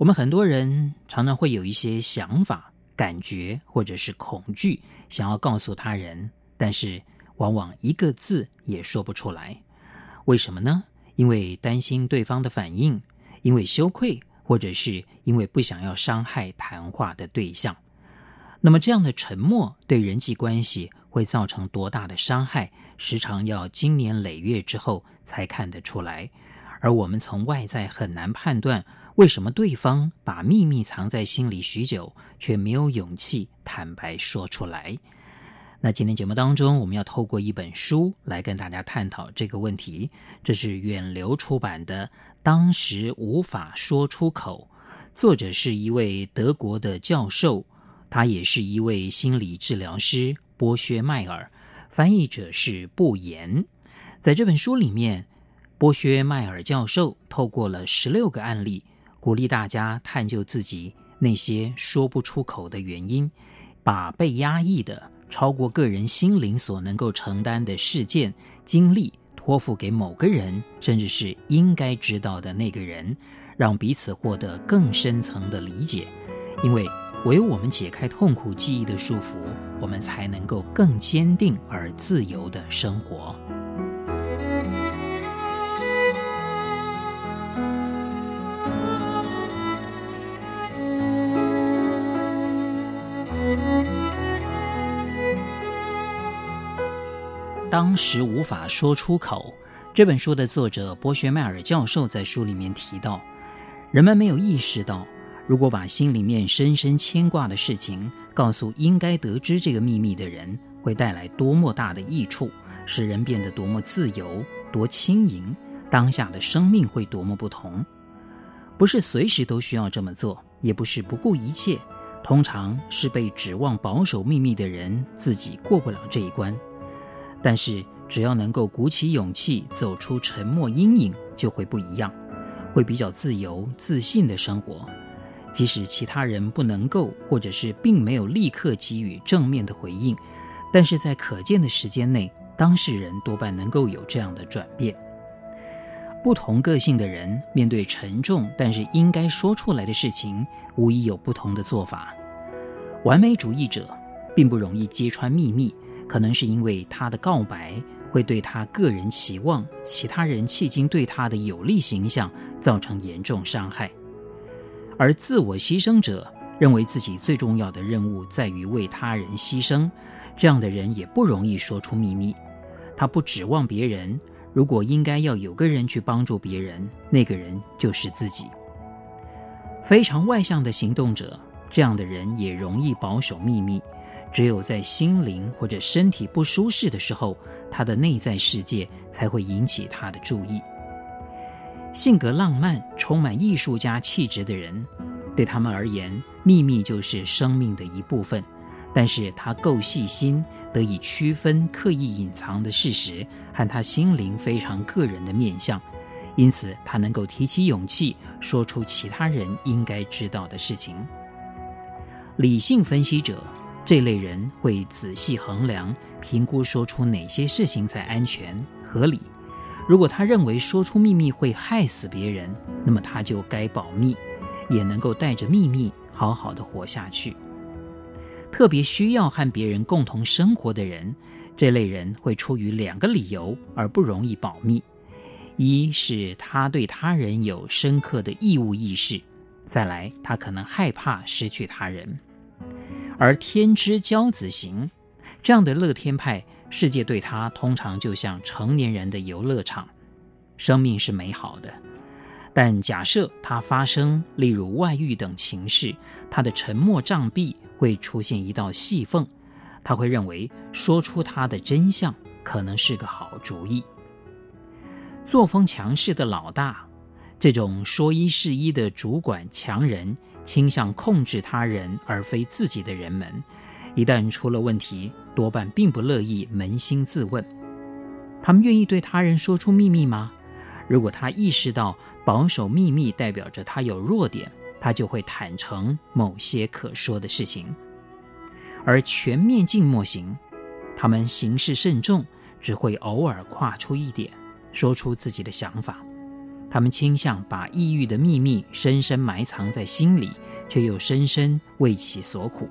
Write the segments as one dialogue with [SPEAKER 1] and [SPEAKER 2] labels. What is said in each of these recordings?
[SPEAKER 1] 我们很多人常常会有一些想法、感觉或者是恐惧，想要告诉他人，但是往往一个字也说不出来。为什么呢？因为担心对方的反应，因为羞愧，或者是因为不想要伤害谈话的对象。那么这样的沉默对人际关系会造成多大的伤害？时常要经年累月之后才看得出来。而我们从外在很难判断。为什么对方把秘密藏在心里许久，却没有勇气坦白说出来？那今天节目当中，我们要透过一本书来跟大家探讨这个问题。这是远流出版的《当时无法说出口》，作者是一位德国的教授，他也是一位心理治疗师波薛迈尔，翻译者是不言。在这本书里面，波薛迈尔教授透过了十六个案例。鼓励大家探究自己那些说不出口的原因，把被压抑的、超过个人心灵所能够承担的事件、经历托付给某个人，甚至是应该知道的那个人，让彼此获得更深层的理解。因为唯有我们解开痛苦记忆的束缚，我们才能够更坚定而自由地生活。当时无法说出口。这本书的作者波学迈尔教授在书里面提到，人们没有意识到，如果把心里面深深牵挂的事情告诉应该得知这个秘密的人，会带来多么大的益处，使人变得多么自由、多轻盈，当下的生命会多么不同。不是随时都需要这么做，也不是不顾一切，通常是被指望保守秘密的人自己过不了这一关。但是，只要能够鼓起勇气走出沉默阴影，就会不一样，会比较自由、自信的生活。即使其他人不能够，或者是并没有立刻给予正面的回应，但是在可见的时间内，当事人多半能够有这样的转变。不同个性的人面对沉重但是应该说出来的事情，无疑有不同的做法。完美主义者并不容易揭穿秘密。可能是因为他的告白会对他个人期望、其他人迄今对他的有利形象造成严重伤害，而自我牺牲者认为自己最重要的任务在于为他人牺牲，这样的人也不容易说出秘密。他不指望别人，如果应该要有个人去帮助别人，那个人就是自己。非常外向的行动者，这样的人也容易保守秘密。只有在心灵或者身体不舒适的时候，他的内在世界才会引起他的注意。性格浪漫、充满艺术家气质的人，对他们而言，秘密就是生命的一部分。但是他够细心，得以区分刻意隐藏的事实和他心灵非常个人的面相，因此他能够提起勇气说出其他人应该知道的事情。理性分析者。这类人会仔细衡量、评估，说出哪些事情才安全合理。如果他认为说出秘密会害死别人，那么他就该保密，也能够带着秘密好好的活下去。特别需要和别人共同生活的人，这类人会出于两个理由而不容易保密：一是他对他人有深刻的义务意识；再来，他可能害怕失去他人。而天之骄子型这样的乐天派，世界对他通常就像成年人的游乐场，生命是美好的。但假设他发生，例如外遇等情事，他的沉默障壁会出现一道细缝，他会认为说出他的真相可能是个好主意。作风强势的老大，这种说一是一的主管强人。倾向控制他人而非自己的人们，一旦出了问题，多半并不乐意扪心自问。他们愿意对他人说出秘密吗？如果他意识到保守秘密代表着他有弱点，他就会坦诚某些可说的事情。而全面静默型，他们行事慎重，只会偶尔跨出一点，说出自己的想法。他们倾向把抑郁的秘密深深埋藏在心里，却又深深为其所苦。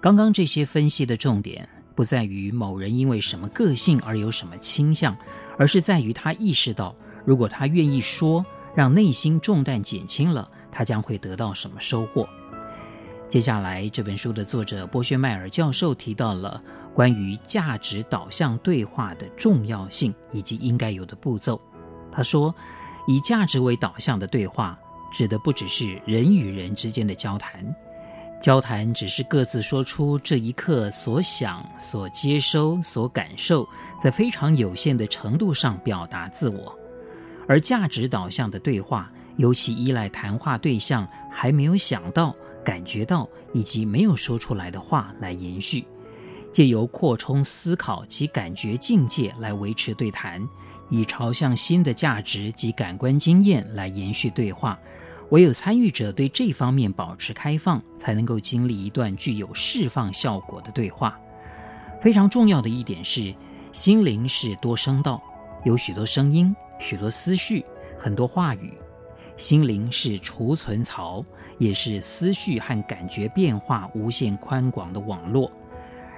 [SPEAKER 1] 刚刚这些分析的重点，不在于某人因为什么个性而有什么倾向，而是在于他意识到，如果他愿意说，让内心重担减轻了，他将会得到什么收获。接下来，这本书的作者波薛迈尔教授提到了关于价值导向对话的重要性以及应该有的步骤。他说：“以价值为导向的对话，指的不只是人与人之间的交谈。交谈只是各自说出这一刻所想、所接收、所感受，在非常有限的程度上表达自我。而价值导向的对话，尤其依赖谈话对象还没有想到、感觉到以及没有说出来的话来延续，借由扩充思考及感觉境界来维持对谈。”以朝向新的价值及感官经验来延续对话，唯有参与者对这方面保持开放，才能够经历一段具有释放效果的对话。非常重要的一点是，心灵是多声道，有许多声音、许多思绪、很多话语。心灵是储存槽，也是思绪和感觉变化无限宽广的网络。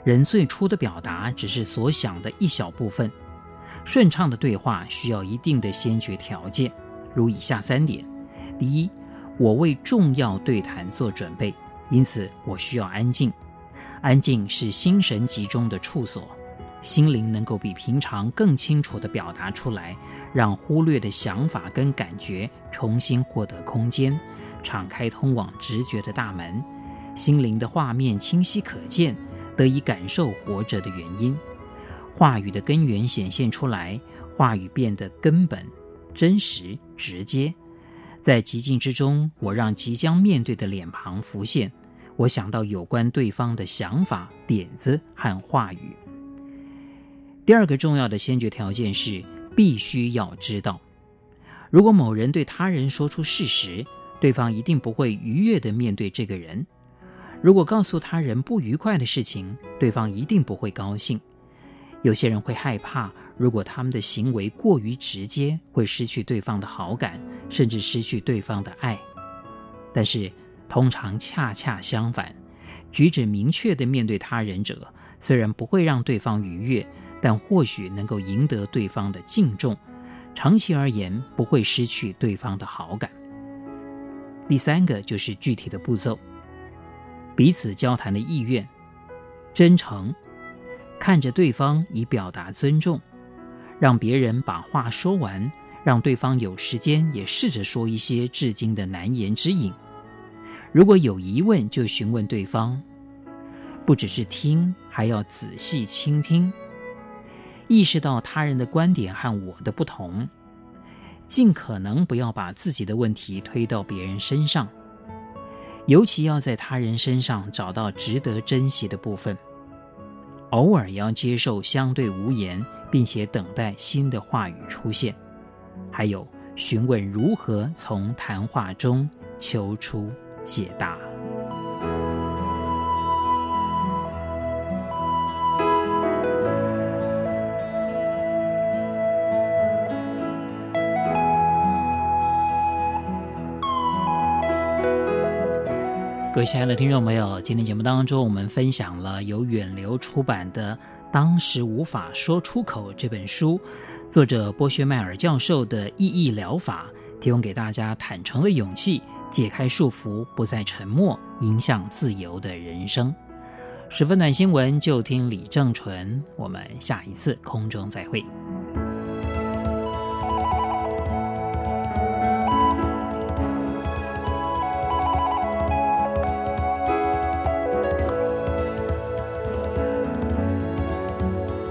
[SPEAKER 1] 人最初的表达只是所想的一小部分。顺畅的对话需要一定的先决条件，如以下三点：第一，我为重要对谈做准备，因此我需要安静。安静是心神集中的处所，心灵能够比平常更清楚地表达出来，让忽略的想法跟感觉重新获得空间，敞开通往直觉的大门。心灵的画面清晰可见，得以感受活着的原因。话语的根源显现出来，话语变得根本、真实、直接。在寂静之中，我让即将面对的脸庞浮现，我想到有关对方的想法、点子和话语。第二个重要的先决条件是，必须要知道，如果某人对他人说出事实，对方一定不会愉悦地面对这个人；如果告诉他人不愉快的事情，对方一定不会高兴。有些人会害怕，如果他们的行为过于直接，会失去对方的好感，甚至失去对方的爱。但是，通常恰恰相反，举止明确的面对他人者，虽然不会让对方愉悦，但或许能够赢得对方的敬重，长期而言不会失去对方的好感。第三个就是具体的步骤，彼此交谈的意愿，真诚。看着对方以表达尊重，让别人把话说完，让对方有时间也试着说一些至今的难言之隐。如果有疑问，就询问对方。不只是听，还要仔细倾听，意识到他人的观点和我的不同，尽可能不要把自己的问题推到别人身上，尤其要在他人身上找到值得珍惜的部分。偶尔也要接受相对无言，并且等待新的话语出现，还有询问如何从谈话中求出解答。各位亲爱的听众朋友，今天节目当中，我们分享了由远流出版的《当时无法说出口》这本书，作者波薛迈尔教授的意义疗法，提供给大家坦诚的勇气，解开束缚，不再沉默，迎向自由的人生。十分暖新闻，就听李正淳，我们下一次空中再会。